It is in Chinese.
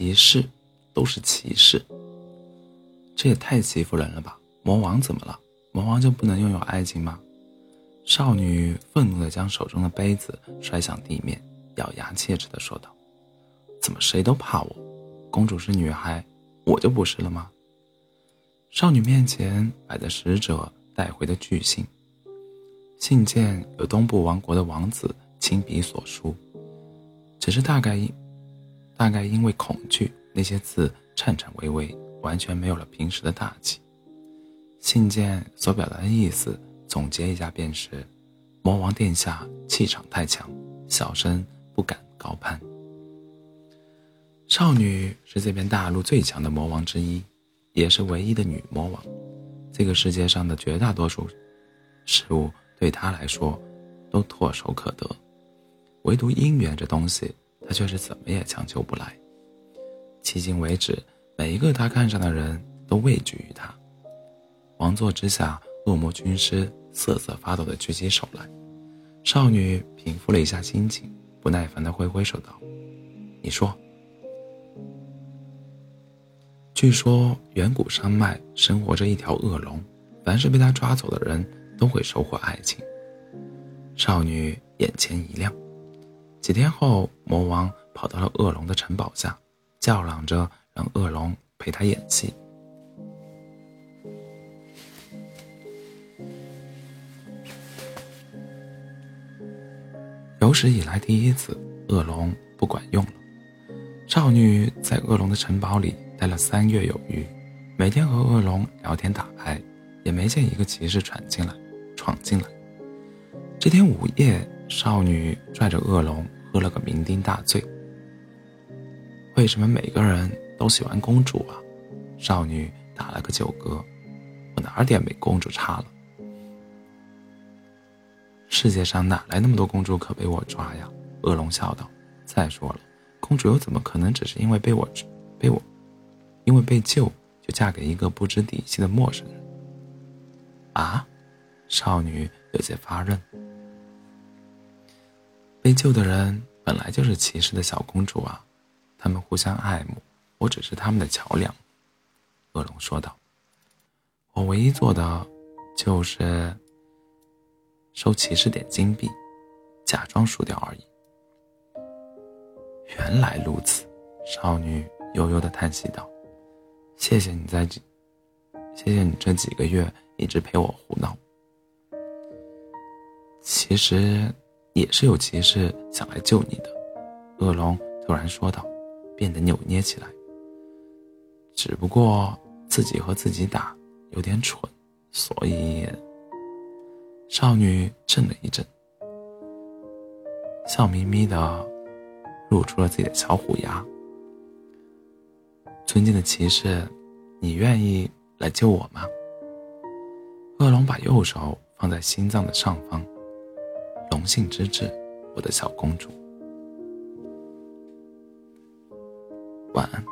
歧视，都是歧视。这也太欺负人了吧！魔王怎么了？魔王就不能拥有爱情吗？少女愤怒地将手中的杯子摔向地面，咬牙切齿地说道：“怎么谁都怕我？公主是女孩，我就不是了吗？”少女面前摆着使者带回的巨信，信件有东部王国的王子亲笔所书，只是大概大概因为恐惧，那些字颤颤巍巍。完全没有了平时的大气。信件所表达的意思，总结一下便是：魔王殿下气场太强，小生不敢高攀。少女是这片大陆最强的魔王之一，也是唯一的女魔王。这个世界上的绝大多数事物对她来说都唾手可得，唯独姻缘这东西，他却是怎么也强求不来。迄今为止。每一个他看上的人都畏惧于他。王座之下，恶魔军师瑟瑟发抖地举起手来。少女平复了一下心情，不耐烦地挥挥手道：“你说。”据说远古山脉生活着一条恶龙，凡是被他抓走的人都会收获爱情。少女眼前一亮。几天后，魔王跑到了恶龙的城堡下，叫嚷着。让恶龙陪他演戏。有史以来第一次，恶龙不管用了。少女在恶龙的城堡里待了三月有余，每天和恶龙聊天打牌，也没见一个骑士闯进来。闯进来。这天午夜，少女拽着恶龙喝了个酩酊大醉。为什么每个人？都喜欢公主啊！少女打了个酒嗝，我哪点比公主差了？世界上哪来那么多公主可被我抓呀？恶龙笑道。再说了，公主又怎么可能只是因为被我被我因为被救就嫁给一个不知底细的陌生人？啊！少女有些发愣。被救的人本来就是骑士的小公主啊，他们互相爱慕。我只是他们的桥梁，恶龙说道。我唯一做的，就是收骑士点金币，假装输掉而已。原来如此，少女悠悠的叹息道：“谢谢你在这，谢谢你这几个月一直陪我胡闹。其实，也是有骑士想来救你的。”恶龙突然说道，变得扭捏起来。只不过自己和自己打有点蠢，所以少女震了一震，笑眯眯的露出了自己的小虎牙。尊敬的骑士，你愿意来救我吗？恶龙把右手放在心脏的上方，荣幸之至，我的小公主。晚安，